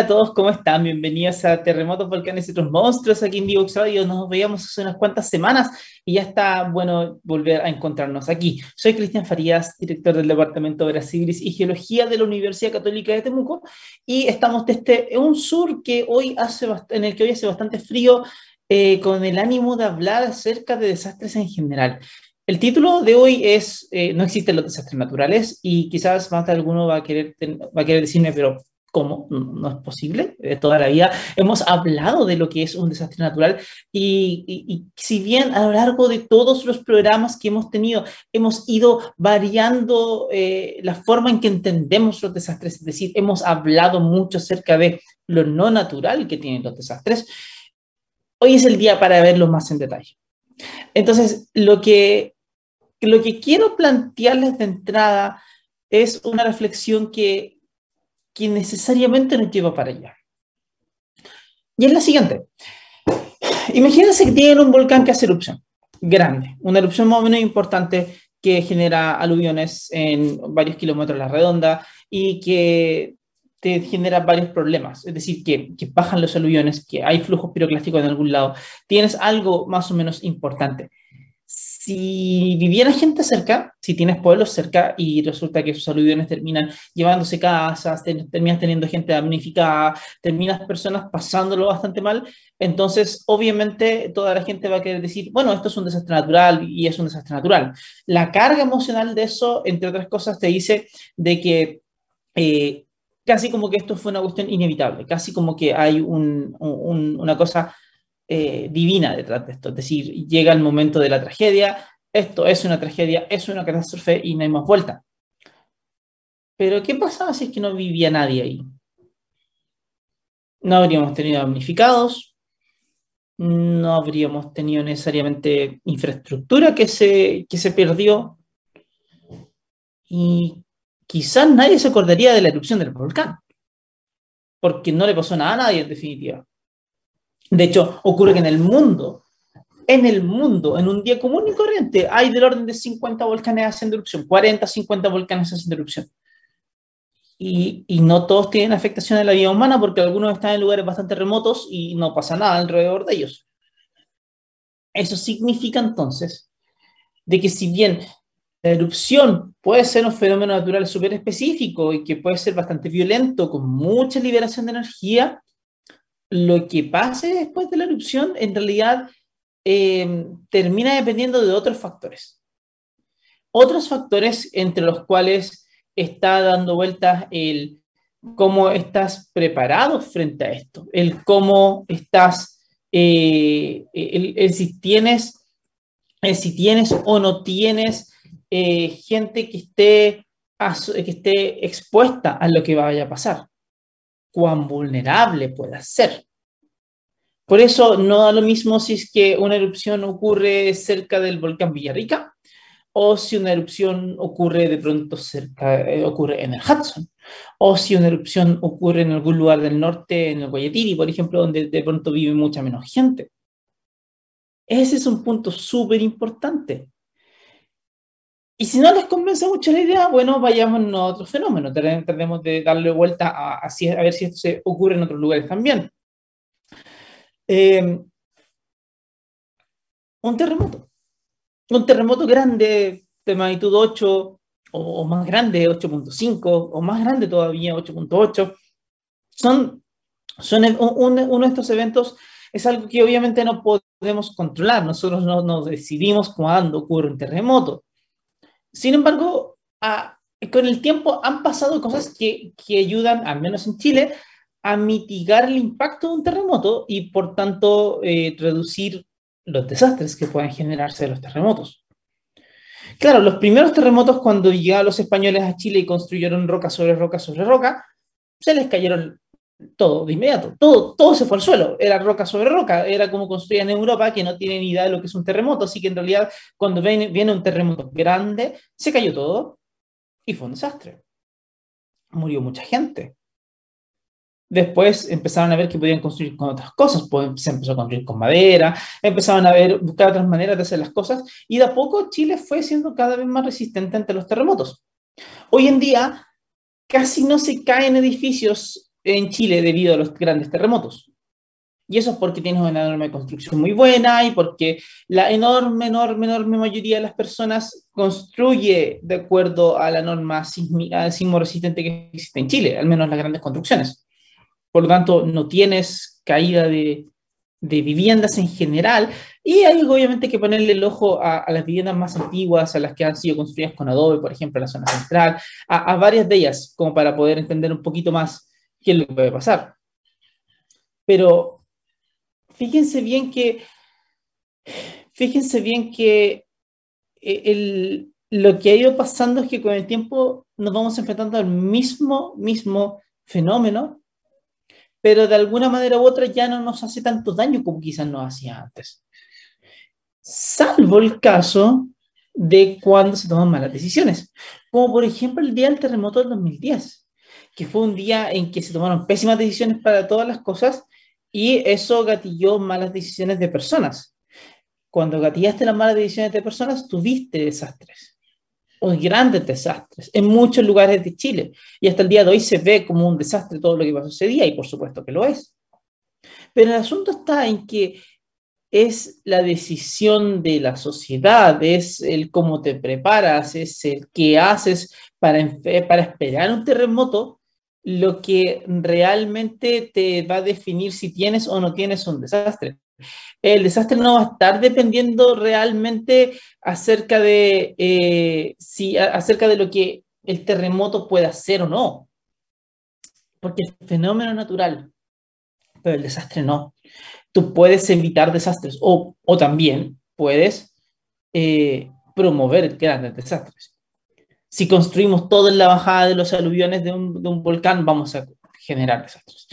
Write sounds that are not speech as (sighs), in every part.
Hola, a todos, ¿cómo están? Bienvenidos a Terremotos, Volcanes y otros monstruos aquí en Divox Radio. Nos veíamos hace unas cuantas semanas y ya está bueno volver a encontrarnos aquí. Soy Cristian Farías, director del Departamento de Obras Civiles y Geología de la Universidad Católica de Temuco y estamos desde un sur que hoy hace en el que hoy hace bastante frío eh, con el ánimo de hablar acerca de desastres en general. El título de hoy es eh, No existen los desastres naturales y quizás más de alguno va a querer, va a querer decirme, pero ¿Cómo? No es posible. De toda la vida hemos hablado de lo que es un desastre natural y, si bien a lo largo de todos los programas que hemos tenido hemos ido variando eh, la forma en que entendemos los desastres, es decir, hemos hablado mucho acerca de lo no natural que tienen los desastres, hoy es el día para verlo más en detalle. Entonces, lo que, lo que quiero plantearles de entrada es una reflexión que que necesariamente nos lleva para allá. Y es la siguiente. Imagínense que tienen un volcán que hace erupción, grande, una erupción más o menos importante que genera aluviones en varios kilómetros a la redonda y que te genera varios problemas. Es decir, que, que bajan los aluviones, que hay flujos piroclásticos en algún lado. Tienes algo más o menos importante si viviera gente cerca, si tienes pueblos cerca y resulta que sus aluviones terminan llevándose casas, terminas teniendo gente damnificada, terminas personas pasándolo bastante mal, entonces obviamente toda la gente va a querer decir, bueno, esto es un desastre natural y es un desastre natural. La carga emocional de eso, entre otras cosas, te dice de que eh, casi como que esto fue una cuestión inevitable, casi como que hay una cosa eh, divina detrás de esto. Es decir, llega el momento de la tragedia, esto es una tragedia, es una catástrofe y no hay más vuelta. Pero ¿qué pasaba si es que no vivía nadie ahí? No habríamos tenido damnificados, no habríamos tenido necesariamente infraestructura que se, que se perdió y quizás nadie se acordaría de la erupción del volcán, porque no le pasó nada a nadie en definitiva. De hecho, ocurre que en el mundo, en el mundo, en un día común y corriente, hay del orden de 50 volcanes haciendo erupción, 40, 50 volcanes haciendo erupción. Y, no todos tienen afectación en la vida humana porque algunos están en lugares bastante remotos y no pasa nada alrededor de ellos. Eso significa entonces de que si bien la erupción puede ser un fenómeno natural súper específico y que puede ser bastante violento, con mucha liberación de energía, lo que pase después de la erupción en realidad eh, termina dependiendo de otros factores. Otros factores entre los cuales está dando vueltas el cómo estás preparado frente a esto, el cómo estás, eh, el, si tienes, si tienes o no tienes eh, gente que esté, que esté expuesta a lo que vaya a pasar cuán vulnerable pueda ser. Por eso no da lo mismo si es que una erupción ocurre cerca del volcán Villarrica o si una erupción ocurre de pronto cerca, eh, ocurre en el Hudson, o si una erupción ocurre en algún lugar del norte, en el Guayatiri, por ejemplo, donde de pronto vive mucha menos gente. Ese es un punto súper importante. Y si no les convence mucho la idea, bueno, vayamos a otro fenómeno. Tratemos de darle vuelta a, ver si esto se ocurre en otros lugares también. Eh, un terremoto. Un terremoto grande de magnitud 8 o, más grande, 8.5 o más grande todavía, 8.8. Son, son uno de estos eventos es algo que obviamente no podemos controlar. Nosotros no, no decidimos cuándo ocurre un terremoto sin embargo, con el tiempo han pasado cosas que, que ayudan, al menos en Chile, a mitigar el impacto de un terremoto y por tanto eh, reducir los desastres que pueden generarse de los terremotos. Claro, los primeros terremotos cuando llegaron los españoles a Chile y construyeron roca sobre roca sobre roca, se les cayeron todo de inmediato, todo, todo se fue al suelo, era roca sobre roca, era como construían en Europa, que no tienen idea de lo que es un terremoto, así que en realidad cuando viene, viene un terremoto grande, se cayó todo y fue un desastre. Murió mucha gente. Después empezaron a ver que podían construir con otras cosas, pues, se empezó a construir con madera, empezaron a ver, buscar otras maneras de hacer las cosas, y de a poco Chile fue siendo cada vez más resistente ante los terremotos. Hoy en día, casi no se caen edificios en Chile debido a los grandes terremotos. Y eso es porque tienes una enorme construcción muy buena y porque la enorme, enorme, enorme mayoría de las personas construye de acuerdo a la norma sismo resistente que existe en Chile, al menos las grandes construcciones. Por lo tanto, no tienes caída de, de viviendas en general y hay obviamente que ponerle el ojo a, las viviendas más antiguas, a las que han sido construidas con adobe, por ejemplo, en la zona central, a, a varias de ellas, como para poder entender un poquito más qué que puede pasar. Pero fíjense bien que, fíjense bien que eh, lo que ha ido pasando es que con el tiempo nos vamos enfrentando al mismo, mismo fenómeno, pero de alguna manera u otra ya no nos hace tanto daño como quizás nos hacía antes. Salvo el caso de cuando se toman malas decisiones, como por ejemplo el día del terremoto del 2010, que fue un día en que se tomaron pésimas decisiones para todas las cosas y eso gatilló malas decisiones de personas. Cuando gatillaste las malas decisiones de personas, tuviste desastres, o grandes desastres, en muchos lugares de Chile. Y hasta el día de hoy se ve como un desastre todo lo que pasó ese día, y por supuesto que lo es. Pero el asunto está en que es la decisión de la sociedad, es el cómo te preparas, es el qué haces para, para esperar un terremoto lo que realmente te va a definir si tienes o no tienes un desastre. El desastre no va a estar dependiendo realmente acerca de, eh, si, acerca de lo que el terremoto puede hacer o no. Porque el fenómeno natural, pero el desastre no. Tú puedes evitar desastres o, o también puedes eh, promover grandes desastres si construimos todo en la bajada de los aluviones de un, volcán, vamos a generar desastres.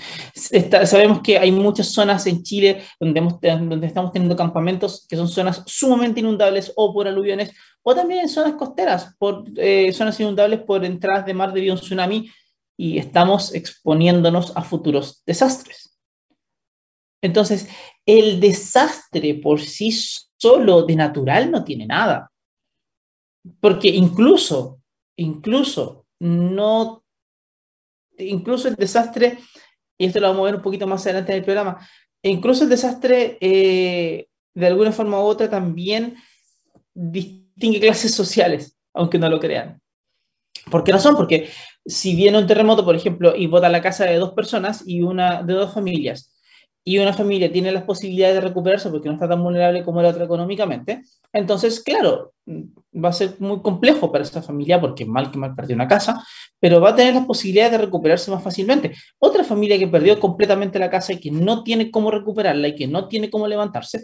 sabemos que hay muchas zonas en Chile donde, donde estamos teniendo campamentos que son zonas sumamente inundables o por aluviones, o también en zonas costeras, por eh, zonas inundables por entradas de mar debido a un tsunami, y estamos exponiéndonos a futuros desastres. Entonces, el desastre por sí solo de natural no tiene nada. Porque incluso incluso no, incluso el desastre, y esto lo vamos a ver un poquito más adelante en el programa, incluso el desastre eh, de alguna forma u otra también distingue clases sociales, aunque no lo crean. ¿Por qué razón? Porque si viene un terremoto, por ejemplo, y bota la casa de dos personas y una de dos familias, y una familia tiene las posibilidades de recuperarse porque no está tan vulnerable como la otra económicamente, entonces, claro, va a ser muy complejo para esa familia porque mal que mal perdió una casa, pero va a tener las posibilidades de recuperarse más fácilmente. Otra familia que perdió completamente la casa y que no tiene cómo recuperarla y que no tiene cómo levantarse,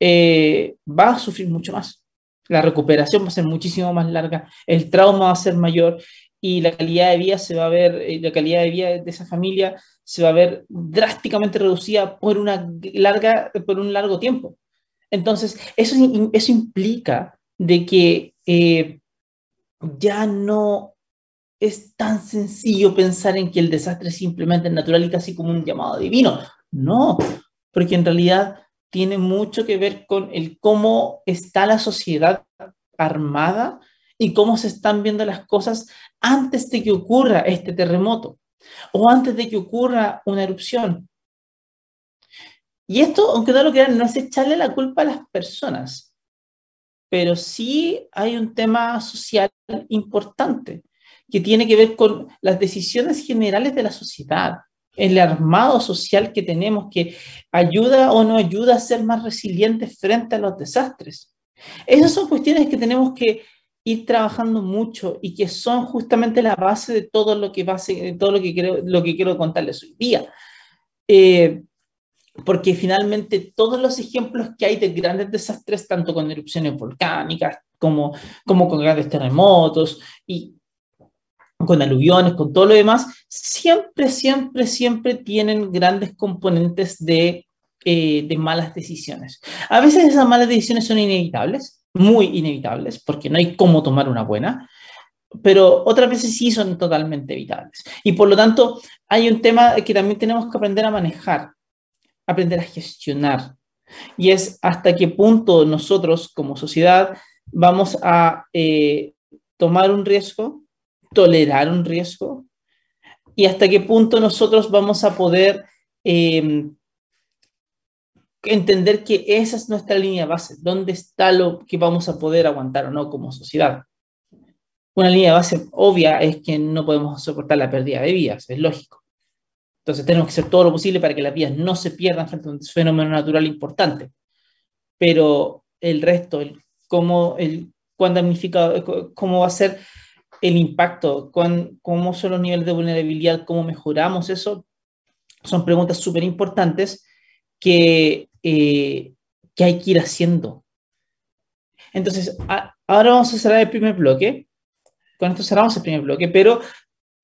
eh, va a sufrir mucho más. La recuperación va a ser muchísimo más larga, el trauma va a ser mayor y la calidad de vida se va a ver, eh, la calidad de vida de esa familia se va a ver drásticamente reducida por, una larga, por un largo tiempo. Entonces, eso, eso implica de que eh, ya no es tan sencillo pensar en que el desastre es simplemente natural y casi como un llamado divino. No, porque en realidad tiene mucho que ver con el cómo está la sociedad armada y cómo se están viendo las cosas antes de que ocurra este terremoto o antes de que ocurra una erupción. Y esto, aunque no lo crean, no es echarle la culpa a las personas, pero sí hay un tema social importante que tiene que ver con las decisiones generales de la sociedad, el armado social que tenemos que ayuda o no ayuda a ser más resilientes frente a los desastres. Esas son cuestiones que tenemos que ir trabajando mucho y que son justamente la base de todo lo que, base, todo lo que, quiero, lo que quiero contarles hoy día. Eh, porque finalmente todos los ejemplos que hay de grandes desastres, tanto con erupciones volcánicas como, como con grandes terremotos y con aluviones, con todo lo demás, siempre, siempre, siempre tienen grandes componentes de, eh, de malas decisiones. A veces esas malas decisiones son inevitables, muy inevitables, porque no hay cómo tomar una buena, pero otras veces sí son totalmente evitables. Y por lo tanto, hay un tema que también tenemos que aprender a manejar, aprender a gestionar. Y es hasta qué punto nosotros como sociedad vamos a eh, tomar un riesgo, tolerar un riesgo, y hasta qué punto nosotros vamos a poder eh, entender que esa es nuestra línea base, dónde está lo que vamos a poder aguantar o no como sociedad. Una línea base obvia es que no podemos soportar la pérdida de vidas, es lógico. Entonces tenemos que hacer todo lo posible para que las vidas no se pierdan frente a un fenómeno natural importante. Pero el resto, el cómo, el, cuán damnificado, cómo va a ser el impacto, cuán, cómo son los niveles de vulnerabilidad, cómo mejoramos eso, son preguntas súper importantes que, eh, que hay que ir haciendo. Entonces, ahora vamos a cerrar el primer bloque. Con esto cerramos el primer bloque, pero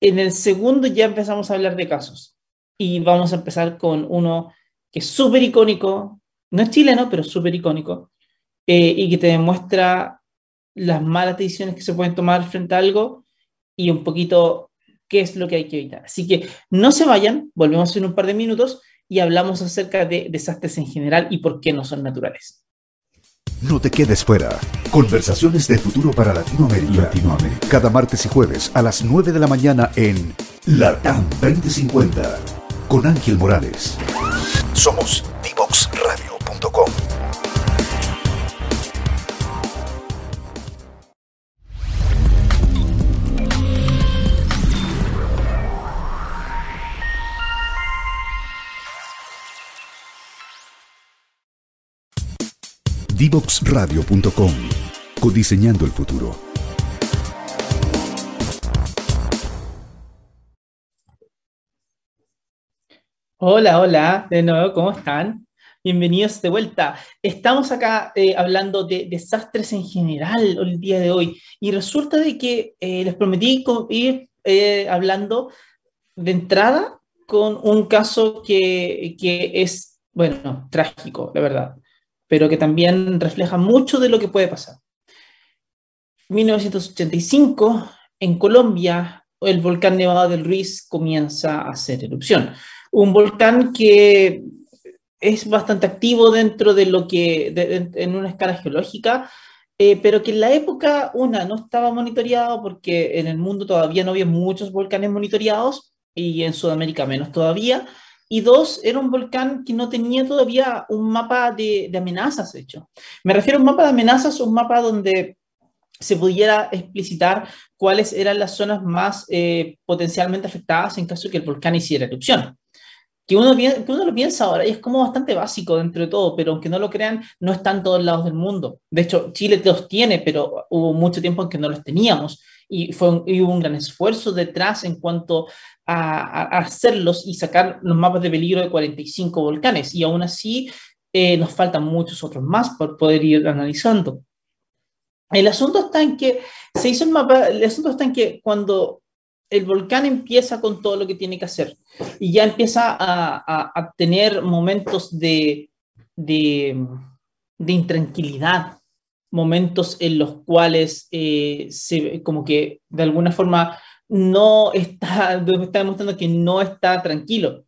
en el segundo ya empezamos a hablar de casos. Y vamos a empezar con uno que es súper icónico, no es chileno, pero súper icónico, eh, y que te demuestra las malas decisiones que se pueden tomar frente a algo y un poquito qué es lo que hay que evitar. Así que no se vayan, volvemos en un par de minutos y hablamos acerca de desastres en general y por qué no son naturales. No te quedes fuera. Conversaciones de futuro para Latinoamérica. Latinoamérica. Cada martes y jueves a las 9 de la mañana en LATAM 2050 con Ángel Morales. Somos divoxradio.com. Divoxradio.com. Codiseñando el futuro. Hola, hola, de nuevo, ¿cómo están? Bienvenidos de vuelta. Estamos acá eh, hablando de desastres en general el día de hoy y resulta de que eh, les prometí ir eh, hablando de entrada con un caso que, que es, bueno, trágico, la verdad pero que también refleja mucho de lo que puede pasar. 1985, en Colombia, el volcán Nevado del Ruiz comienza a hacer erupción. Un volcán que es bastante activo dentro de lo que, en una escala geológica, eh, pero que en la época, una, no estaba monitoreado porque en el mundo todavía no había muchos volcanes monitoreados y en Sudamérica menos todavía, y dos, era un volcán que no tenía todavía un mapa de, amenazas hecho. Me refiero a un mapa de amenazas, un mapa donde se pudiera explicitar cuáles eran las zonas más eh, potencialmente afectadas en caso de que el volcán hiciera erupción. Que uno, que uno lo piensa ahora y es como bastante básico dentro de todo, pero aunque no lo crean, no está en todos lados del mundo. De hecho, Chile los tiene, pero hubo mucho tiempo en que no los teníamos y, fue hubo un gran esfuerzo detrás en cuanto a, hacerlos y sacar los mapas de peligro de 45 volcanes. Y aún así eh, nos faltan muchos otros más por poder ir analizando. El asunto está en que se hizo el mapa, el asunto está en que cuando el volcán empieza con todo lo que tiene que hacer y ya empieza a, a, tener momentos de, de, de intranquilidad, momentos en los cuales eh, se, como que de alguna forma no está, (laughs) está demostrando que no está tranquilo.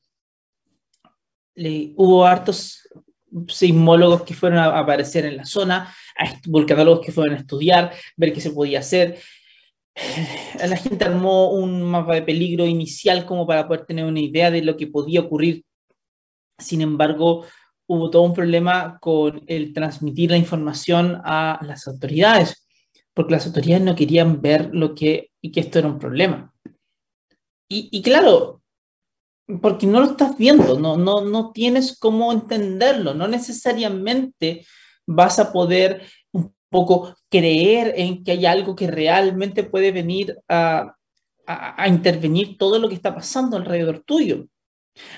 Hubo hartos sismólogos que fueron a aparecer en la zona, vulcanólogos que fueron a estudiar, ver qué se podía hacer. (sighs) La gente armó un mapa de peligro inicial como para poder tener una idea de lo que podía ocurrir. Sin embargo, hubo todo un problema con el transmitir la información a las autoridades, porque las autoridades no querían ver lo que, y que esto era un problema. Y, y claro, porque no lo estás viendo, no, no, no tienes cómo entenderlo, no necesariamente vas a poder un poco creer en que hay algo que realmente puede venir a, a, intervenir todo lo que está pasando alrededor tuyo.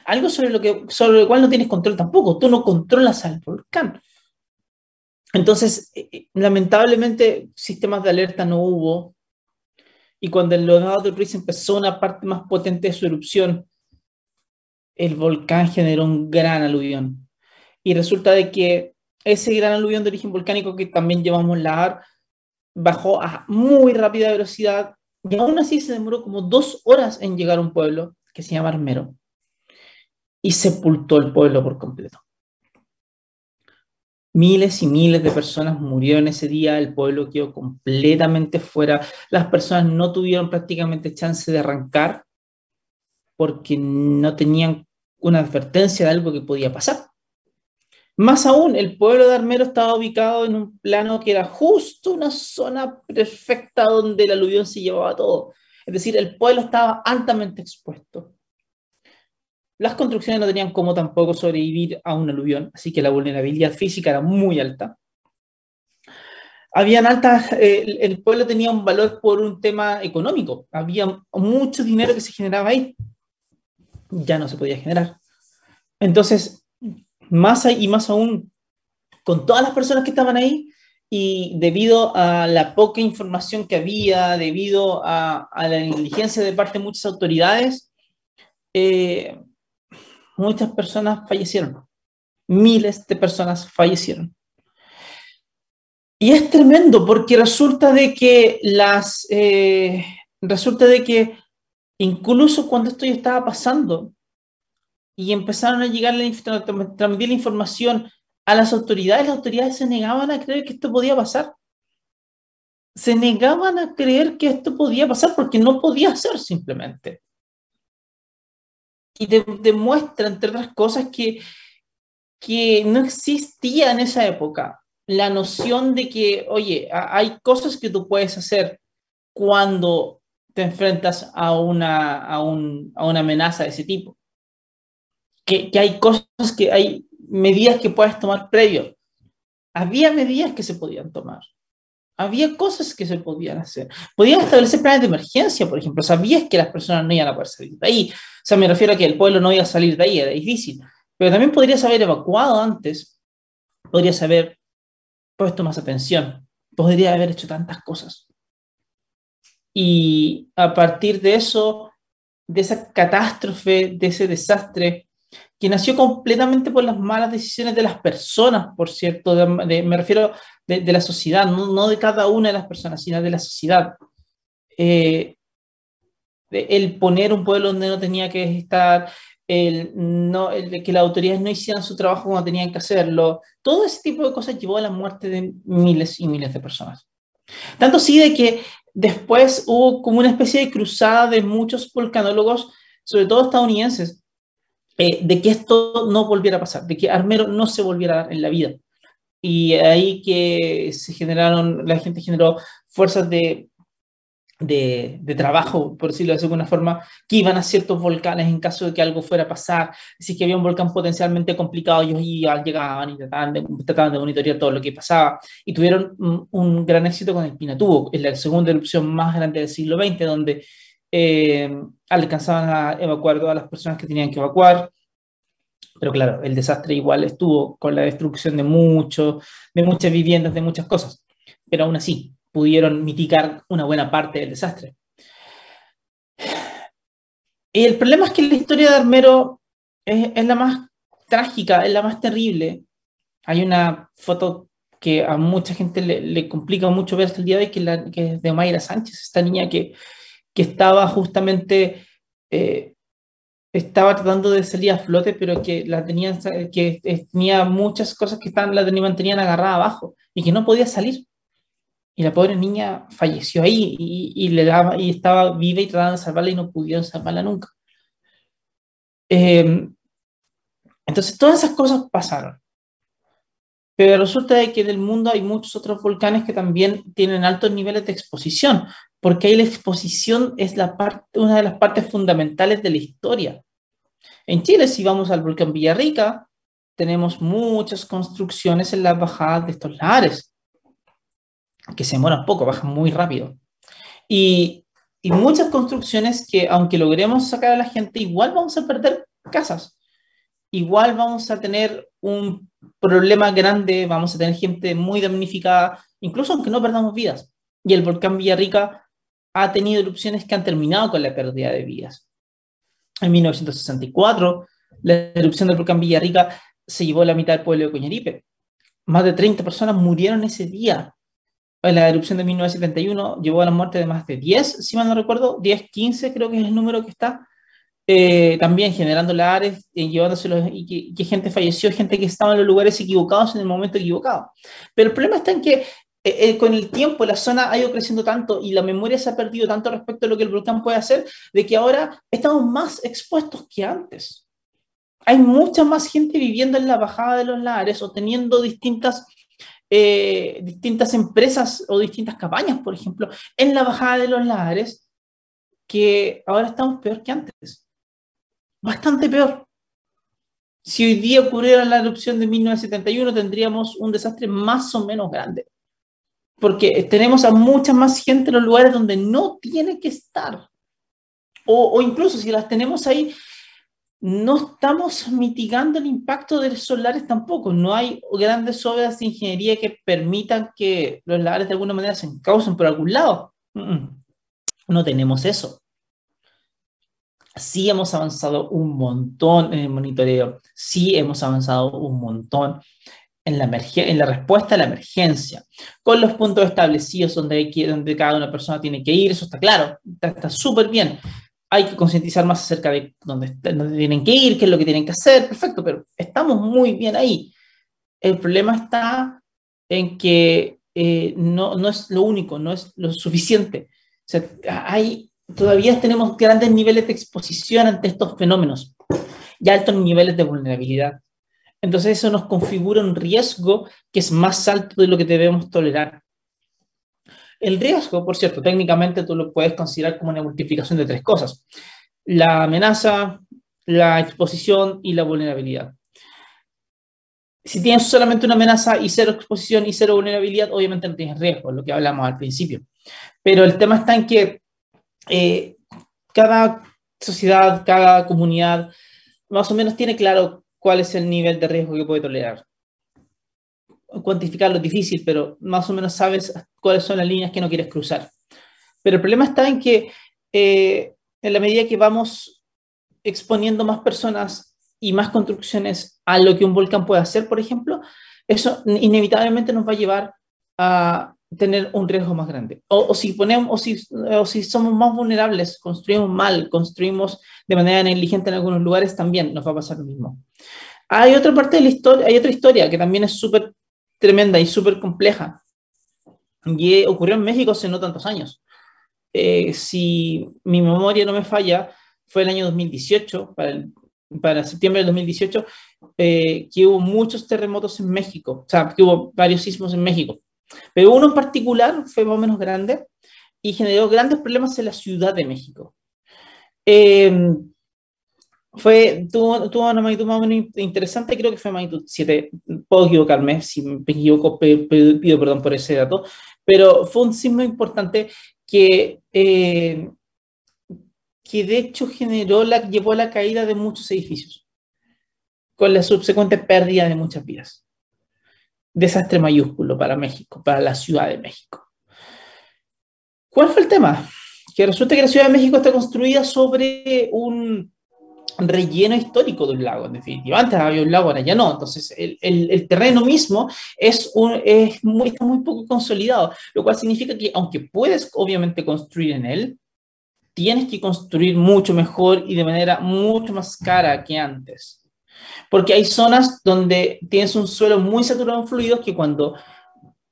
Algo sobre lo, que, sobre lo cual no tienes control tampoco. Tú no controlas al volcán. Entonces, eh, eh, lamentablemente, sistemas de alerta no hubo. Y cuando el Nevado del Ruiz empezó una parte más potente de su erupción, el volcán generó un gran aluvión. Y resulta de que ese gran aluvión de origen volcánico que también llevamos la AR bajó a muy rápida velocidad y aún así se demoró como dos horas en llegar a un pueblo que se llama Armero y sepultó el pueblo por completo. Miles y miles de personas murieron ese día, el pueblo quedó completamente fuera, las personas no tuvieron prácticamente chance de arrancar porque no tenían una advertencia de algo que podía pasar. Más aún, el pueblo de Armero estaba ubicado en un plano que era justo una zona perfecta donde el aluvión se llevaba todo. Es decir, el pueblo estaba altamente expuesto. Las construcciones no tenían como tampoco sobrevivir a un aluvión, así que la vulnerabilidad física era muy alta. Habían altas, eh, el pueblo tenía un valor por un tema económico, había mucho dinero que se generaba ahí, ya no se podía generar. Entonces, más y más aún, con todas las personas que estaban ahí, y debido a la poca información que había, debido a, la negligencia de parte de muchas autoridades, eh, muchas personas fallecieron. Miles de personas fallecieron. Y es tremendo porque resulta de que las, eh, resulta de que incluso cuando esto ya estaba pasando y empezaron a llegar a transmitir la información a las autoridades, las autoridades se negaban a creer que esto podía pasar. Se negaban a creer que esto podía pasar porque no podía ser simplemente y demuestra, entre otras cosas, que, que no existía en esa época la noción de que, oye, hay cosas que tú puedes hacer cuando te enfrentas a una, a, un, a una amenaza de ese tipo. Que, que, hay cosas que hay medidas que puedes tomar previo. Había medidas que se podían tomar. Había cosas que se podían hacer. Podían establecer planes de emergencia, por ejemplo. Sabías que las personas no iban a poder salir de ahí. Sea, me refiero a que el pueblo no iba a salir de ahí, era difícil. Pero también podrías haber evacuado antes. Podrías haber puesto más atención. Podría haber hecho tantas cosas. Y a partir de eso, de esa catástrofe, de ese desastre, que nació completamente por las malas decisiones de las personas, por cierto, me refiero de, la sociedad, no, de cada una de las personas, sino de la sociedad. Eh, el poner un pueblo donde no tenía que estar, el, no, el, que las autoridades no hicieran su trabajo como tenían que hacerlo, todo ese tipo de cosas llevó a la muerte de miles y miles de personas. Tanto sí de que después hubo como una especie de cruzada de muchos volcanólogos, sobre todo estadounidenses, eh, de que esto no volviera a pasar, de que Armero no se volviera a dar en la vida y ahí que se generaron, la gente generó fuerzas de, de, de, trabajo, por decirlo de alguna forma, que iban a ciertos volcanes en caso de que algo fuera a pasar. Si que había un volcán potencialmente complicado, ellos iban, llegaban y trataban de, trataban de monitorear todo lo que pasaba. Y tuvieron un, gran éxito con el Pinatubo, es la segunda erupción más grande del siglo XX, donde eh, alcanzaban a evacuar todas las personas que tenían que evacuar. Pero claro, el desastre igual estuvo con la destrucción de, mucho, de muchas viviendas, de muchas cosas. Pero aún así, pudieron mitigar una buena parte del desastre. Y el problema es que la historia de Armero es, la más trágica, es la más terrible. Hay una foto que a mucha gente le, complica mucho ver hasta el día de hoy, que, la, que es de Mayra Sánchez, esta niña que, que estaba justamente eh, estaba tratando de salir a flote, pero que, la tenían, que tenía muchas cosas que están, la tenían, mantenían agarrada abajo y que no podía salir. Y la pobre niña falleció ahí y, le daba, y estaba viva y tratando de salvarla y no pudieron salvarla nunca. Em, entonces, todas esas cosas pasaron. Pero resulta de que en el mundo hay muchos otros volcanes que también tienen altos niveles de exposición, porque ahí la exposición es la parte, una de las partes fundamentales de la historia. En Chile, si vamos al volcán Villarrica, tenemos muchas construcciones en las bajadas de estos lares, que se demoran poco, bajan muy rápido. Y, y muchas construcciones que, aunque logremos sacar a la gente, igual vamos a perder casas. Igual vamos a tener un problema grande, vamos a tener gente muy damnificada, incluso aunque no perdamos vidas. Y el volcán Villarrica ha tenido erupciones que han terminado con la pérdida de vidas. En 1964, la erupción del volcán Villarrica se llevó la mitad del pueblo de Coñaripe. Más de 30 personas murieron ese día. En la erupción de 1971 llevó a la muerte de más de 10, si mal no recuerdo, 10, 15 creo que es el número que está. Eh, también generando lares, eh, llevándoselos y que, gente falleció, gente que estaba en los lugares equivocados en el momento equivocado. Pero el problema está en que eh, eh, con el tiempo la zona ha ido creciendo tanto y la memoria se ha perdido tanto respecto a lo que el volcán puede hacer, de que ahora estamos más expuestos que antes. Hay mucha más gente viviendo en la bajada de los lares o teniendo distintas, eh, distintas empresas o distintas cabañas, por ejemplo, en la bajada de los lares, que ahora estamos peor que antes. Bastante peor. Si hoy día ocurriera la erupción de 1971, tendríamos un desastre más o menos grande porque tenemos a mucha más gente en los lugares donde no tiene que estar. O, incluso si las tenemos ahí, no estamos mitigando el impacto de los solares tampoco. No hay grandes obras de ingeniería que permitan que los lares de alguna manera se encaucen por algún lado. No tenemos eso. Sí hemos avanzado un montón en el monitoreo, sí hemos avanzado un montón en la, respuesta a la emergencia, con los puntos establecidos donde, hay donde cada una persona tiene que ir, eso está claro, está súper bien. Hay que concientizar más acerca de dónde, tienen que ir, qué es lo que tienen que hacer, perfecto, pero estamos muy bien ahí. El problema está en que eh, no, no es lo único, no es lo suficiente. O sea, hay, todavía tenemos grandes niveles de exposición ante estos fenómenos y altos niveles de vulnerabilidad. Entonces eso nos configura un riesgo que es más alto de lo que debemos tolerar. El riesgo, por cierto, técnicamente tú lo puedes considerar como una multiplicación de tres cosas. La amenaza, la exposición y la vulnerabilidad. Si tienes solamente una amenaza y cero exposición y cero vulnerabilidad, obviamente no tienes riesgo, lo que hablamos al principio. Pero el tema está en que eh, cada sociedad, cada comunidad, más o menos tiene claro cuál es el nivel de riesgo que puede tolerar. Cuantificarlo es difícil, pero más o menos sabes cuáles son las líneas que no quieres cruzar. Pero el problema está en que eh, en la medida que vamos exponiendo más personas y más construcciones a lo que un volcán puede hacer, por ejemplo, eso inevitablemente nos va a llevar a tener un riesgo más grande. O, si ponemos, o si, o si somos más vulnerables, construimos mal, construimos de manera negligente en algunos lugares, también nos va a pasar lo mismo. Hay otra parte de la historia, hay otra historia que también es súper tremenda y súper compleja. Y ocurrió en México hace no tantos años. Eh, si mi memoria no me falla, fue el año 2018, para, para septiembre del 2018, eh, que hubo muchos terremotos en México, o sea, que hubo varios sismos en México. Pero uno en particular fue más o menos grande y generó grandes problemas en la Ciudad de México. Eh, fue, tuvo, tuvo, una magnitud más o menos interesante, creo que fue magnitud 7, puedo equivocarme, si me equivoco pido perdón por ese dato, pero fue un sismo importante que, eh, que de hecho generó la, llevó a la caída de muchos edificios, con la subsecuente pérdida de muchas vidas desastre mayúsculo para México, para la Ciudad de México. ¿Cuál fue el tema? Que resulta que la Ciudad de México está construida sobre un relleno histórico de un lago, en definitiva. Antes había un lago, ahora ya no. Entonces, el, el, terreno mismo es, un, es muy, muy poco consolidado, lo cual significa que aunque puedes obviamente construir en él, tienes que construir mucho mejor y de manera mucho más cara que antes. Porque hay zonas donde tienes un suelo muy saturado en fluidos que cuando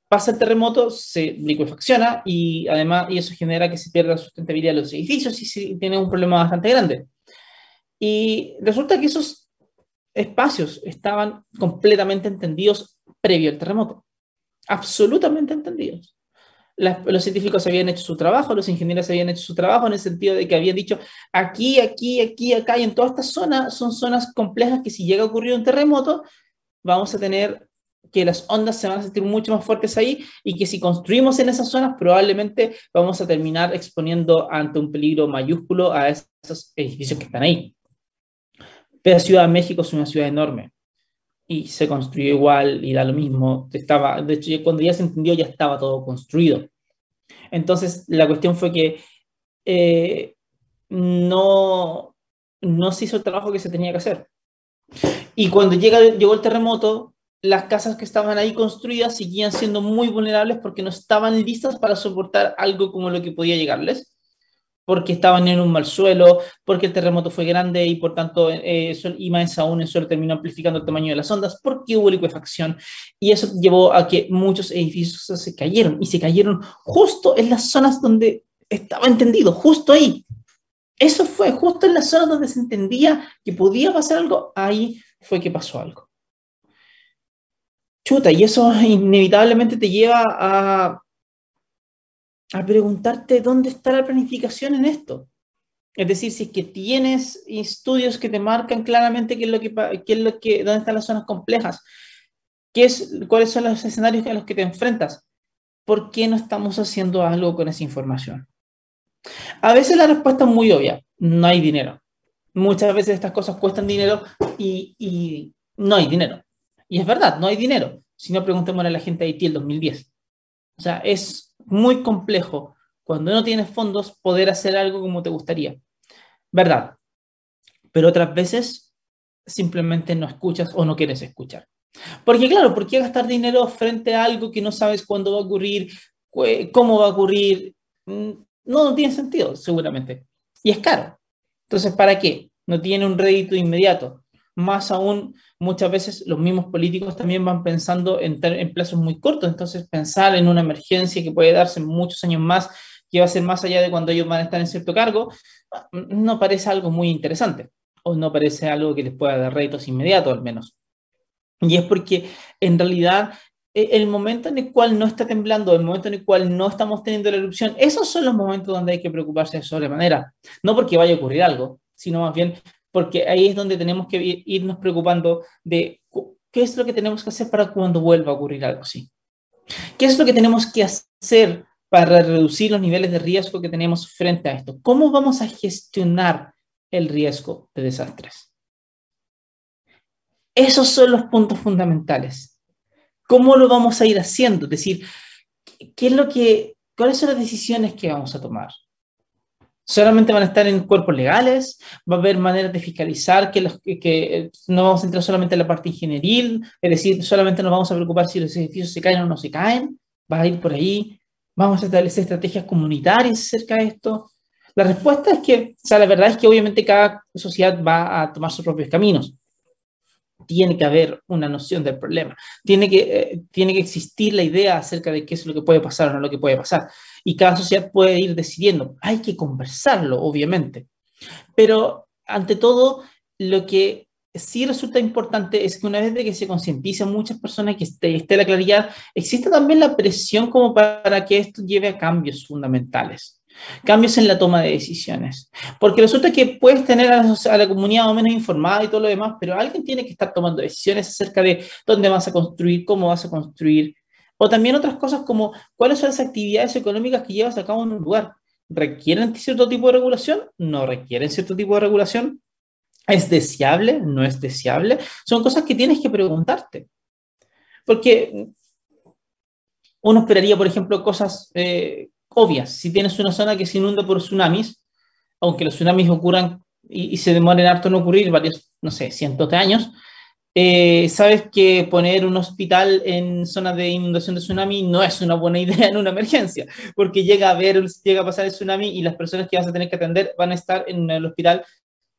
pasa el terremoto se liquefacciona y además y eso genera que se pierda la sustentabilidad de los edificios y tiene un problema bastante grande. Y resulta que esos espacios estaban completamente entendidos previo al terremoto. Absolutamente entendidos los científicos habían hecho su trabajo, los ingenieros habían hecho su trabajo en el sentido de que habían dicho aquí, aquí, aquí, acá y en toda esta zona son zonas complejas que si llega a ocurrir un terremoto, vamos a tener que las ondas se van a sentir mucho más fuertes ahí y que si construimos en esas zonas probablemente vamos a terminar exponiendo ante un peligro mayúsculo a esos edificios que están ahí. Pero Ciudad de México es una ciudad enorme y se construyó igual y da lo mismo. Estaba, de hecho, cuando ya se entendió ya estaba todo construido. Entonces, la cuestión fue que eh, no, no se hizo el trabajo que se tenía que hacer. Y cuando llega, llegó el terremoto, las casas que estaban ahí construidas seguían siendo muy vulnerables porque no estaban listas para soportar algo como lo que podía llegarles. Porque estaban en un mal suelo, porque el terremoto fue grande y por tanto, eh, y más aún, el suelo terminó amplificando el tamaño de las ondas, porque hubo liquefacción. Y eso llevó a que muchos edificios se cayeron y se cayeron justo en las zonas donde estaba entendido, justo ahí. Eso fue justo en las zonas donde se entendía que podía pasar algo, ahí fue que pasó algo. Chuta, y eso inevitablemente te lleva a a preguntarte dónde está la planificación en esto. Es decir, si es que tienes estudios que te marcan claramente qué es lo que, qué es lo que, dónde están las zonas complejas, qué es, cuáles son los escenarios a los que te enfrentas, ¿por qué no estamos haciendo algo con esa información? A veces la respuesta es muy obvia, no hay dinero. Muchas veces estas cosas cuestan dinero y, no hay dinero. Y es verdad, no hay dinero. Si no, preguntemos a la gente de Haití el 2010. O sea, es muy complejo cuando no tienes fondos poder hacer algo como te gustaría. ¿Verdad? Pero otras veces simplemente no escuchas o no quieres escuchar. Porque claro, ¿por qué gastar dinero frente a algo que no sabes cuándo va a ocurrir, cómo va a ocurrir? Mm, no, no tiene sentido, seguramente. Y es caro. Entonces, ¿para qué? No tiene un rédito inmediato. Más aún, muchas veces los mismos políticos también van pensando en, en plazos muy cortos, entonces pensar en una emergencia que puede darse muchos años más, que va a ser más allá de cuando ellos van a estar en cierto cargo, no parece algo muy interesante, o no parece algo que les pueda dar réditos inmediatos al menos. Y es porque en realidad e, el momento en el cual no está temblando, el momento en el cual no estamos teniendo la erupción, esos son los momentos donde hay que preocuparse de sobremanera. No porque vaya a ocurrir algo, sino más bien porque ahí es donde tenemos que irnos preocupando de qué es lo que tenemos que hacer para cuando vuelva a ocurrir algo así. ¿Qué es lo que tenemos que hacer para reducir los niveles de riesgo que tenemos frente a esto? ¿Cómo vamos a gestionar el riesgo de desastres? Esos son los puntos fundamentales. ¿Cómo lo vamos a ir haciendo? Es decir, ¿qué es lo que, ¿cuáles son las decisiones que vamos a tomar? Solamente van a estar en cuerpos legales, va a haber maneras de fiscalizar que, los, que, no vamos a entrar solamente en la parte ingenieril, es decir, solamente nos vamos a preocupar si los edificios se caen o no se caen, va a ir por ahí, vamos a establecer estrategias comunitarias acerca de esto. La respuesta es que, o sea, la verdad es que obviamente cada sociedad va a tomar sus propios caminos tiene que haber una noción del problema, tiene que, eh, tiene que existir la idea acerca de qué es lo que puede pasar o no lo que puede pasar. Y cada sociedad puede ir decidiendo. Hay que conversarlo, obviamente. Pero ante todo, lo que sí resulta importante es que una vez de que se concienticen muchas personas, que esté, esté la claridad, existe también la presión como para que esto lleve a cambios fundamentales. Cambios en la toma de decisiones. Porque resulta que puedes tener a la, comunidad o menos informada y todo lo demás, pero alguien tiene que estar tomando decisiones acerca de dónde vas a construir, cómo vas a construir. O también otras cosas como cuáles son las actividades económicas que llevas a cabo en un lugar. ¿Requieren cierto tipo de regulación? ¿No requieren cierto tipo de regulación? ¿Es deseable? ¿No es deseable? Son cosas que tienes que preguntarte. Porque uno esperaría, por ejemplo, cosas eh, obvias. Si tienes una zona que se inunda por tsunamis, aunque los tsunamis ocurran y, se demoren harto en ocurrir, varios, no sé, cientos de años, eh, sabes que poner un hospital en zona de inundación de tsunami no es una buena (laughs) idea en una emergencia, porque llega a ver, llega a pasar el tsunami y las personas que vas a tener que atender van a estar en el hospital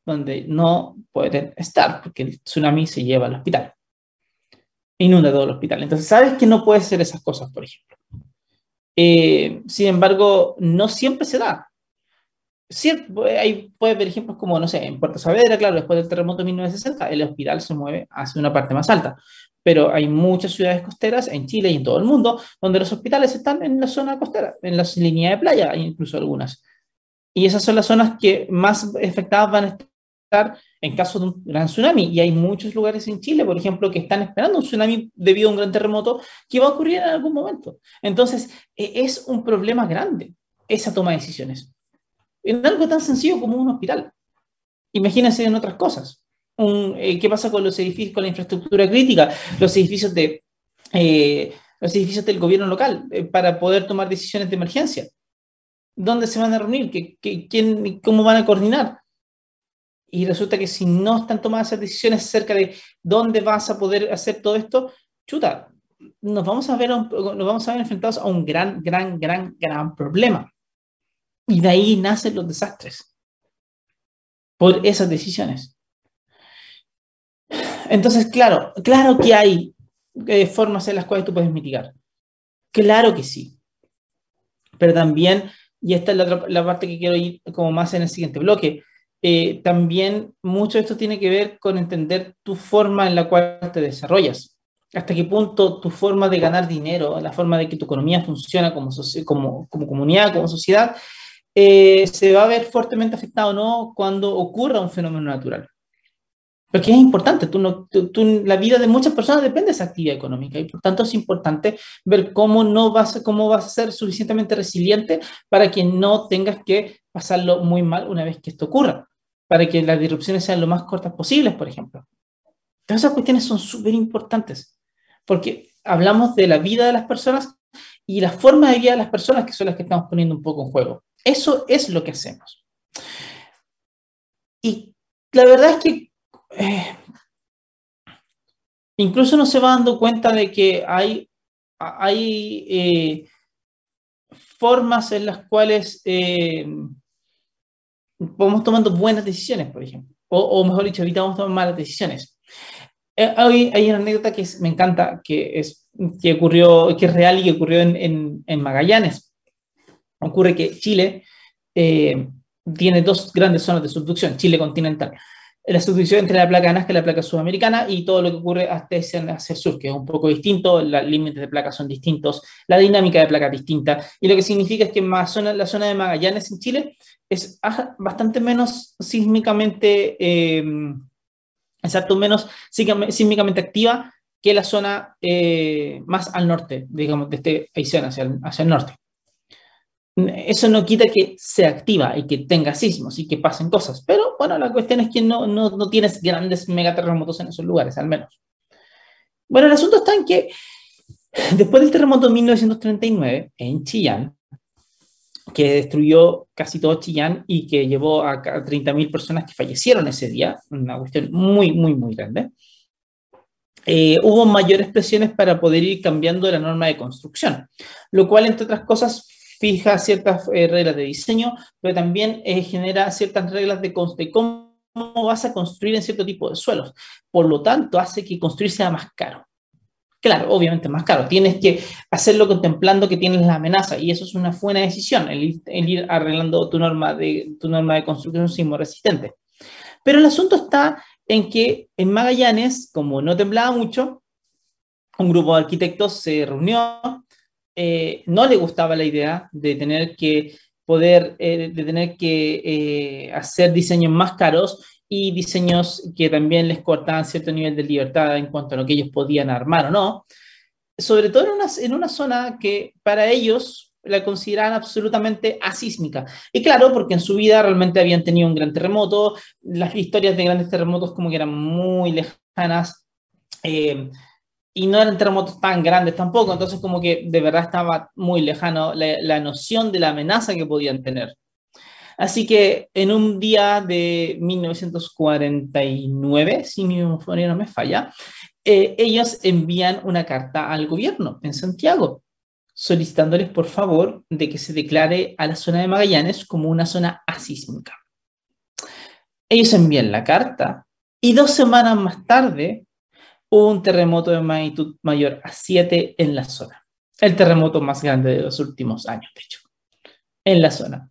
donde no pueden estar, porque el tsunami se lleva al hospital. Inunda todo el hospital. Entonces, sabes que no puedes hacer esas cosas, por ejemplo. Eh, sin embargo, no siempre se da. Sí, hay, puede haber ejemplos como, no sé, en Puerto Saavedra, claro, después del terremoto de 1960, el hospital se mueve hacia una parte más alta. Pero hay muchas ciudades costeras en Chile y en todo el mundo donde los hospitales están en la zona costera, en la línea de playa, incluso algunas. Y esas son las zonas que más afectadas van a estar en caso de un gran tsunami. Y hay muchos lugares en Chile, por ejemplo, que están esperando un tsunami debido a un gran terremoto que va a ocurrir en algún momento. Entonces, e, es un problema grande esa toma de decisiones. En algo tan sencillo como un hospital. Imagínense en otras cosas. Eh, ¿Qué pasa con los edificios, con la infraestructura crítica? Los edificios de... Eh, los edificios del gobierno local eh, para poder tomar decisiones de emergencia. ¿Dónde se van a reunir? ¿Qué, quién, ¿Cómo van a coordinar? Y resulta que si no están tomadas esas decisiones acerca de dónde vas a poder hacer todo esto, chuta, nos vamos a ver, nos vamos a ver enfrentados a un gran, gran, gran, gran problema. Y de ahí nacen los desastres, por esas decisiones. Entonces, claro, claro que hay eh, formas en las cuales tú puedes mitigar. Claro que sí. Pero también, y esta es la, la parte que quiero ir como más en el siguiente bloque, eh, también mucho de esto tiene que ver con entender tu forma en la cual te desarrollas. Hasta qué punto tu forma de ganar dinero, la forma de que tu economía funciona como, como, como comunidad, como sociedad, eh, se va a ver fuertemente afectado o no cuando ocurra un fenómeno natural. Porque es importante, tú no, la vida de muchas personas depende de esa actividad económica y por tanto es importante ver cómo, no vas, cómo vas a ser suficientemente resiliente para que no tengas que pasarlo muy mal una vez que esto ocurra, para que las disrupciones sean lo más cortas posibles, por ejemplo. Todas esas cuestiones son súper importantes porque hablamos de la vida de las personas y la forma de vida de las personas que son las que estamos poniendo un poco en juego. Eso es lo que hacemos. Y la verdad es que eh, incluso no se va dando cuenta de que hay, hay eh, formas en las cuales eh, vamos tomando buenas decisiones, por ejemplo, o, mejor dicho, evitamos tomar malas decisiones. hay, hay, una anécdota que me encanta, que es, que, ocurrió, que es real y que ocurrió en, en, Magallanes. Ocurre que Chile tiene dos grandes zonas de subducción, Chile continental la subdivisión entre la placa Nazca y la placa sudamericana y todo lo que ocurre hasta hacia el sur, que es un poco distinto, los límites de placas son distintos, la dinámica de placa es distinta, y lo que significa es que la zona de Magallanes en Chile es bastante menos sísmicamente, eh, exacto, menos sísmicamente activa que la zona eh, más al norte, digamos, de este Aysén hacia hacia el norte eso no quita que se activa y que tenga sismos y que pasen cosas. Pero bueno, la cuestión es que no, no, no tienes grandes megaterremotos en esos lugares, al menos. Bueno, el asunto está en que después del terremoto de 1939 en Chillán, que destruyó casi todo Chillán y que llevó a 30.000 personas que fallecieron ese día, una cuestión muy, muy, muy grande, eh, hubo mayores presiones para poder ir cambiando la norma de construcción, lo cual, entre otras cosas, fija ciertas eh, reglas de diseño, pero también eh, genera ciertas reglas de, de, cómo vas a construir en cierto tipo de suelos. Por lo tanto, hace que construir sea más caro. Claro, obviamente más caro. Tienes que hacerlo contemplando que tienes la amenaza y eso es una buena decisión, el, ir arreglando tu norma, de, tu norma de construcción sismo resistente. Pero el asunto está en que en Magallanes, como no temblaba mucho, un grupo de arquitectos se reunió, eh, no le gustaba la idea de tener que poder, eh, de tener que eh, hacer diseños más caros y diseños que también les cortaban cierto nivel de libertad en cuanto a lo que ellos podían armar o no, sobre todo en una, en una zona que para ellos la consideraban absolutamente asísmica. Y claro, porque en su vida realmente habían tenido un gran terremoto, las historias de grandes terremotos como que eran muy lejanas. Y no eran terremotos tan grandes tampoco, entonces como que de verdad estaba muy lejano la, noción de la amenaza que podían tener. Así que en un día de 1949, si mi memoria no me falla, eh, ellos envían una carta al gobierno en Santiago, solicitándoles por favor de que se declare a la zona de Magallanes como una zona asísmica. Ellos envían la carta y dos semanas más tarde un terremoto de magnitud mayor a 7 en la zona. El terremoto más grande de los últimos años, de hecho, en la zona.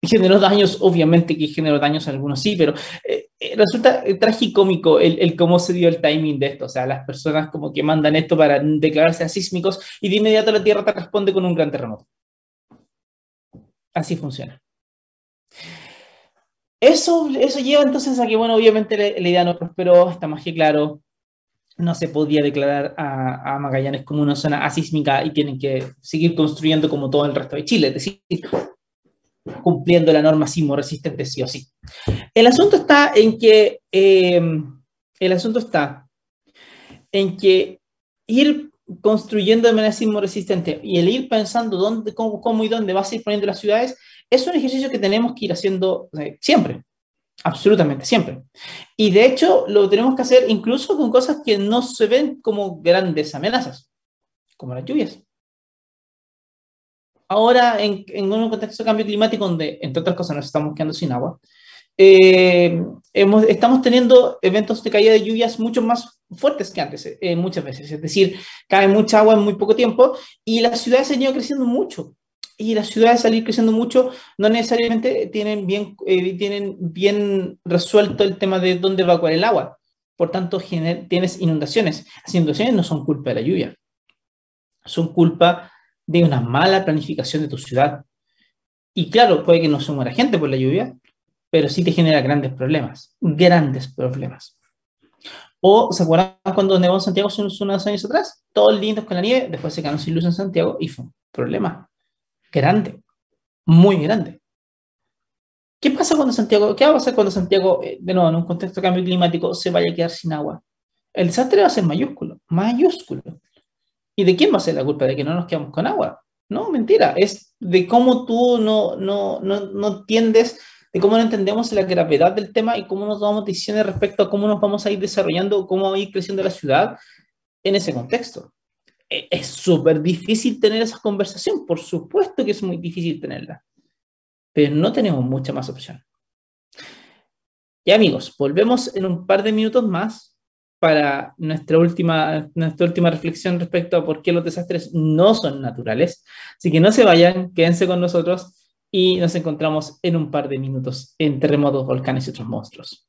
Generó daños, obviamente que generó daños algunos sí, pero eh, eh, resulta eh, tragicómico el, cómo se dio el timing de esto. O sea, las personas como que mandan esto para declararse asísmicos y de inmediato la Tierra te responde con un gran terremoto. Así funciona. Eso, eso lleva entonces a que, bueno, obviamente la, idea no prosperó, está más que claro, no se podía declarar a, Magallanes como una zona asísmica y tienen que seguir construyendo como todo el resto de Chile, es decir, cumpliendo la norma sismo resistente sí o sí. El asunto está en que, eh, el asunto está en que ir construyendo de manera sismo resistente y el ir pensando dónde, cómo, cómo y dónde vas a ir poniendo las ciudades es un ejercicio que tenemos que ir haciendo eh, siempre, absolutamente siempre. Y de hecho lo tenemos que hacer incluso con cosas que no se ven como grandes amenazas, como las lluvias. ahora en, en un contexto de cambio climático donde, entre otras cosas, nos estamos quedando sin agua, eh, hemos, estamos teniendo eventos de caída de lluvias mucho más fuertes que antes, eh, muchas veces. Es decir, cae mucha agua en muy poco tiempo y las ciudades han ido creciendo mucho. Y las ciudades salir creciendo mucho no necesariamente tienen bien, eh, tienen bien resuelto el tema de dónde va evacuar el agua. Por tanto, tienes inundaciones. Las inundaciones no son culpa de la lluvia, son culpa de una mala planificación de tu ciudad. Y claro, puede que no se muera gente por la lluvia, pero sí te genera grandes problemas, grandes problemas. O, ¿se acuerdan cuando nevó en Santiago hace unos años atrás? Todos lindos con la nieve, después se quedaron sin luz en Santiago y fue un problema grande, muy grande. ¿Qué pasa cuando Santiago, qué va a pasar cuando Santiago, eh, de nuevo, en un contexto de cambio climático, se vaya a quedar sin agua? El desastre va a ser mayúsculo, mayúsculo. ¿Y de quién va a ser la culpa? ¿De que no nos quedamos con agua? No, mentira, es de cómo tú no, no, no, no tiendes de cómo no entendemos la gravedad del tema y cómo nos tomamos decisiones respecto a cómo nos vamos a ir desarrollando, cómo va a ir creciendo la ciudad en ese contexto. E, es súper difícil tener esa conversación, por supuesto que es muy difícil tenerla, pero no tenemos mucha más opción. Y amigos, volvemos en un par de minutos más para nuestra última, nuestra última reflexión respecto a por qué los desastres no son naturales. Así que no se vayan, quédense con nosotros y nos encontramos en un par de minutos en terremotos, volcanes y otros monstruos.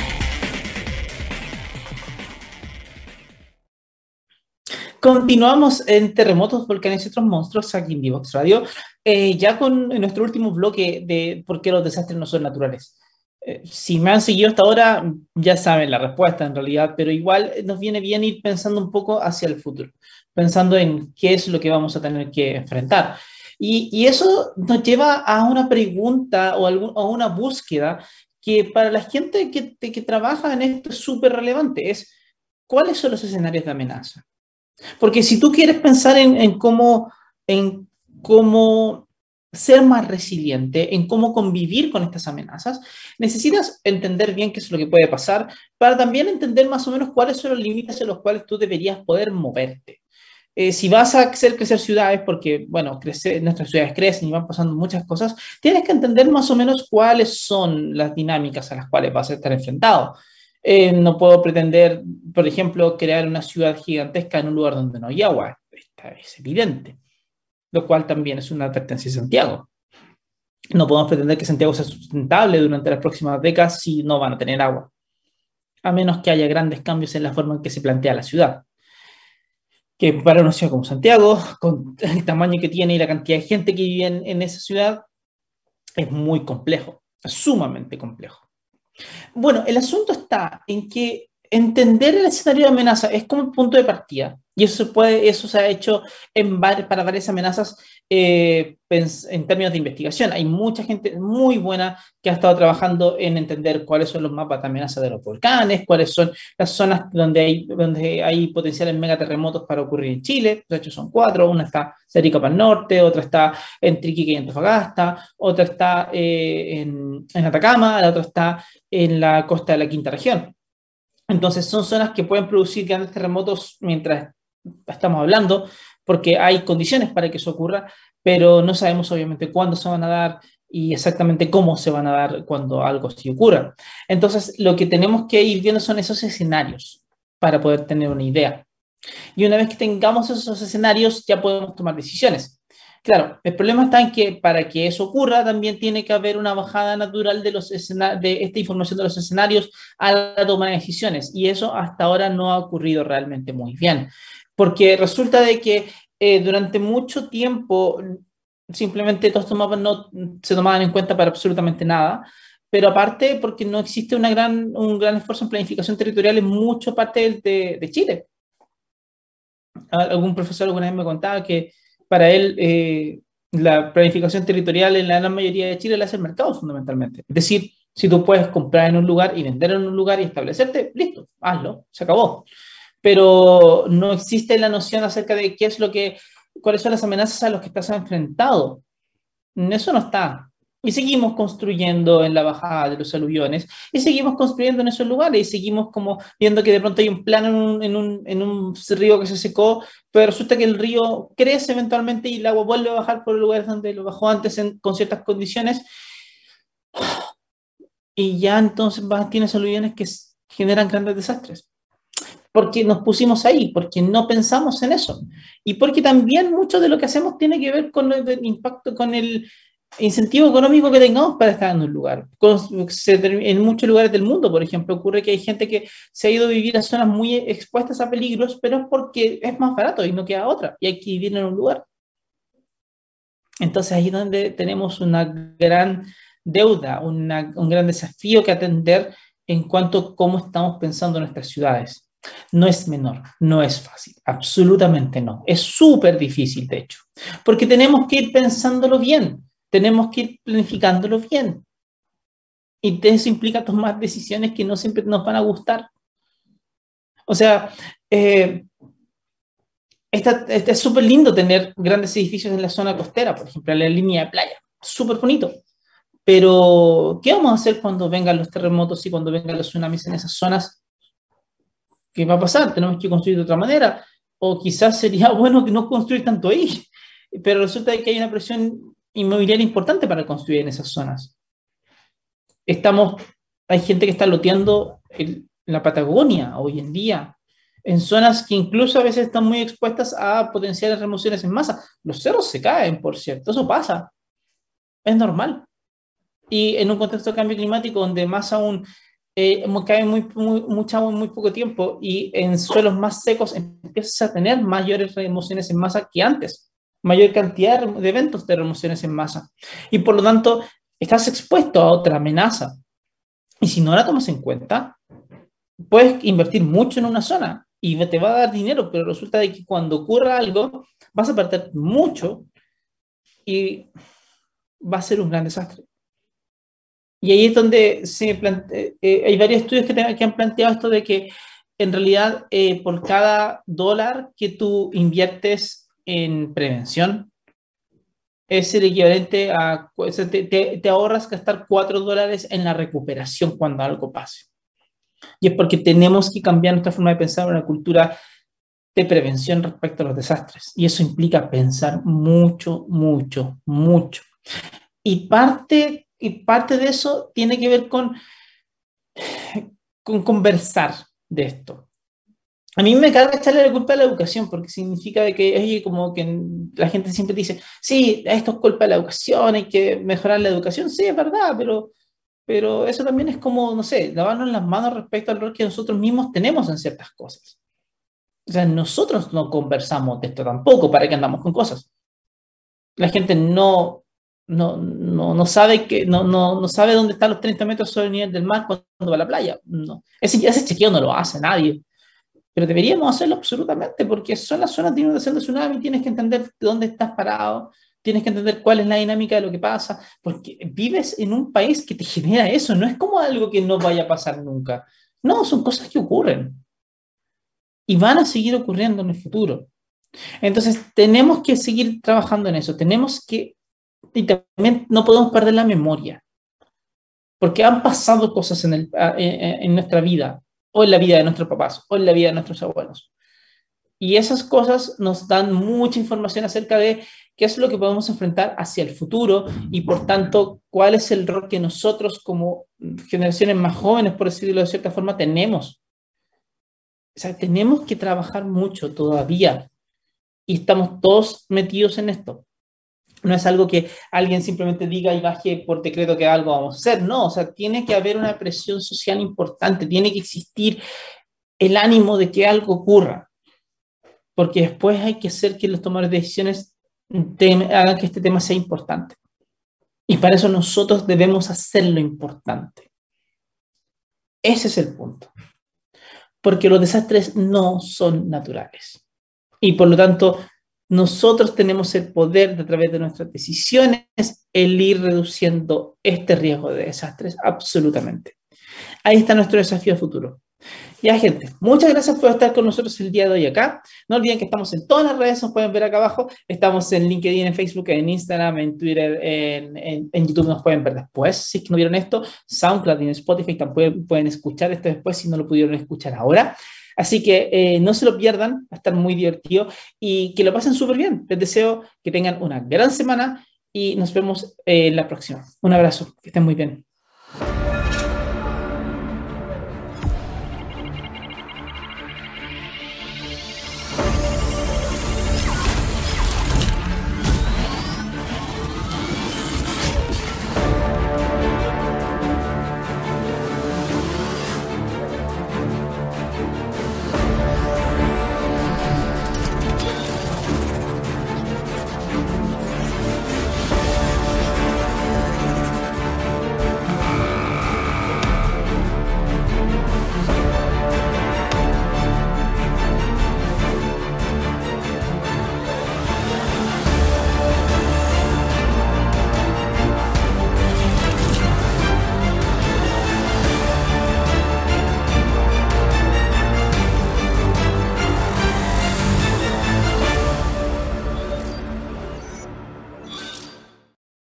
Continuamos en Terremotos, Volcanes y otros monstruos aquí en Divox Radio, eh, ya con nuestro último bloque de por qué los desastres no son naturales. Eh, si me han seguido hasta ahora, ya saben la respuesta en realidad, pero igual nos viene bien ir pensando un poco hacia el futuro, pensando en qué es lo que vamos a tener que enfrentar. Y, y eso nos lleva a una pregunta o a una búsqueda que para la gente que, que trabaja en esto es súper relevante, es cuáles son los escenarios de amenaza. Porque si tú quieres pensar en, cómo, en cómo ser más resiliente, en cómo convivir con estas amenazas, necesitas entender bien qué es lo que puede pasar para también entender más o menos cuáles son los límites en los cuales tú deberías poder moverte. Eh, si vas a hacer crecer ciudades, porque, bueno, nuestras ciudades crecen y van pasando muchas cosas, tienes que entender más o menos cuáles son las dinámicas a las cuales vas a estar enfrentado. Eh, no puedo pretender, por ejemplo, crear una ciudad gigantesca en un lugar donde no hay agua. es evidente. Lo cual también es una advertencia de Santiago. No podemos pretender que Santiago sea sustentable durante las próximas décadas si no van a tener agua. A menos que haya grandes cambios en la forma en que se plantea la ciudad. Que para una ciudad como Santiago, con el tamaño que tiene y la cantidad de gente que vive en esa ciudad, es muy complejo, sumamente complejo. Bueno, el asunto está en que entender el escenario de amenaza es como un punto de partida. Y eso puede, eso se ha hecho en para varias amenazas eh, en términos de investigación. Hay mucha gente muy buena que ha estado trabajando en entender cuáles son los mapas de amenaza de los volcanes, cuáles son las zonas donde hay, donde hay potenciales megaterremotos para ocurrir en Chile. De hecho, son cuatro. Una está cerca para el norte, otra está en Triquique y Antofagasta, otra está eh, en, en Atacama, la otra está en la costa de la quinta región. Entonces son zonas que pueden producir grandes terremotos mientras estamos hablando, porque hay condiciones para que eso ocurra, pero no sabemos obviamente cuándo se van a dar y exactamente cómo se van a dar cuando algo así ocurra. Entonces, lo que tenemos que ir viendo son esos escenarios para poder tener una idea. Y una vez que tengamos esos escenarios, ya podemos tomar decisiones. Claro, el problema está en que para que eso ocurra también tiene que haber una bajada natural de, los de esta información de los escenarios a la toma de decisiones y eso hasta ahora no ha ocurrido realmente muy bien, porque resulta de que eh, durante mucho tiempo simplemente todos estos mapas no se tomaban en cuenta para absolutamente nada, pero aparte porque no existe una gran, un gran esfuerzo en planificación territorial en mucha parte de, de Chile. Algún profesor alguna vez me contaba que para él eh, la planificación territorial en la gran mayoría de Chile la hace el mercado fundamentalmente. Es decir, si tú puedes comprar en un lugar y vender en un lugar y establecerte, listo, hazlo, se acabó. Pero no existe la noción acerca de qué es lo que, cuáles son las amenazas a las que estás enfrentado. Eso no está. Y seguimos construyendo en la bajada de los aluviones, y seguimos construyendo en esos lugares, y seguimos como viendo que de pronto hay un plano en un, en un, en un río que se secó, pero resulta que el río crece eventualmente y el agua vuelve a bajar por el lugar donde lo bajó antes en, con ciertas condiciones. Y ya entonces tienes aluviones que generan grandes desastres. Porque nos pusimos ahí, porque no pensamos en eso. Y porque también mucho de lo que hacemos tiene que ver con el impacto, con el, incentivo económico que tengamos para estar en un lugar. En muchos lugares del mundo, por ejemplo, ocurre que hay gente que se ha ido a vivir a zonas muy expuestas a peligros, pero es porque es más barato y no queda otra, y hay que vivir en un lugar. Entonces ahí es donde tenemos una gran deuda, un gran desafío que atender en cuanto a cómo estamos pensando en nuestras ciudades. No es menor, no es fácil, absolutamente no. Es súper difícil, de hecho, porque tenemos que ir pensándolo bien tenemos que ir planificándolo bien. Y eso implica tomar decisiones que no siempre nos van a gustar. O sea, eh, es súper lindo tener grandes edificios en la zona costera, por ejemplo, en la línea de playa. Súper bonito. Pero, ¿qué vamos a hacer cuando vengan los terremotos y cuando vengan los tsunamis en esas zonas? ¿Qué va a pasar? Tenemos que construir de otra manera. O quizás sería (laughs) bueno que no construir tanto ahí. Pero resulta que hay una presión inmobiliaria importante para construir en esas zonas. Estamos, hay gente que está loteando en la Patagonia hoy en día, en zonas que incluso a veces están muy expuestas a potenciales remociones en masa. Los cerros se caen, por cierto, eso pasa. Es normal. Y en un contexto de cambio climático donde más aún eh, cae muy, muy, mucha muy poco tiempo y en suelos más secos empiezas a tener mayores remociones en masa que antes mayor cantidad de eventos de remociones en masa. Y por lo tanto, estás expuesto a otra amenaza. Y si no la tomas en cuenta, puedes invertir mucho en una zona y te va a dar dinero, pero resulta de que cuando ocurra algo, vas a perder mucho y va a ser un gran desastre. Y ahí es donde se eh, hay varios estudios que, que, han planteado esto de que en realidad eh, por cada dólar que tú inviertes en prevención es el equivalente a, te, te, ahorras gastar 4 dólares en la recuperación cuando algo pase. Y es porque tenemos que cambiar nuestra forma de pensar en una cultura de prevención respecto a los desastres. Y eso implica pensar mucho, mucho, mucho. Y parte, y parte de eso tiene que ver con, con conversar de esto a mí me carga echarle la culpa a la educación, porque significa de que, como que la gente siempre dice, sí, esto es culpa de la educación, hay que mejorar la educación. Sí, es verdad, pero, pero eso también es como, no sé, lavarnos las manos respecto al rol que nosotros mismos tenemos en ciertas cosas. O sea, nosotros no conversamos de esto tampoco, para que andamos con cosas. La gente no, no, no, no sabe que, no, no, no, sabe dónde están los 30 metros sobre el nivel del mar cuando va a la playa. No. Ese, ese chequeo no lo hace nadie pero deberíamos hacerlo absolutamente, porque son las zonas de inundación de tsunami, tienes que entender dónde estás parado, tienes que entender cuál es la dinámica de lo que pasa, porque vives en un país que te genera eso, no es como algo que no vaya a pasar nunca. No, son cosas que ocurren. Y van a seguir ocurriendo en el futuro. Entonces, tenemos que seguir trabajando en eso, tenemos que, y también no podemos perder la memoria, porque han pasado cosas en, el, en nuestra vida, o en la vida de nuestros papás, o en la vida de nuestros abuelos. Y esas cosas nos dan mucha información acerca de qué es lo que podemos enfrentar hacia el futuro y por tanto cuál es el rol que nosotros como generaciones más jóvenes, por decirlo de cierta forma, tenemos. O sea, tenemos que trabajar mucho todavía y estamos todos metidos en esto. No es algo que alguien simplemente diga y baje por decreto que algo vamos a hacer, no, o sea, tiene que haber una presión social importante, tiene que existir el ánimo de que algo ocurra, porque después hay que hacer que los tomadores de decisiones hagan que este tema sea importante. Y para eso nosotros debemos hacerlo importante. Ese es el punto. Porque los desastres no son naturales. Y por lo tanto, nosotros tenemos el poder de a través de nuestras decisiones el ir reduciendo este riesgo de desastres absolutamente. Ahí está nuestro desafío futuro. Ya, gente, muchas gracias por estar con nosotros el día de hoy acá. No olviden que estamos en todas las redes, nos pueden ver acá abajo. Estamos en LinkedIn, en Facebook, en Instagram, en Twitter, en, en, YouTube nos pueden ver después. Si es que no vieron esto, SoundCloud y en Spotify también pueden escuchar esto después si no lo pudieron escuchar ahora. Así que eh, no se lo pierdan, va a estar muy divertido y que lo pasen súper bien. Les deseo que tengan una gran semana y nos vemos en la próxima. Un abrazo, que estén muy bien.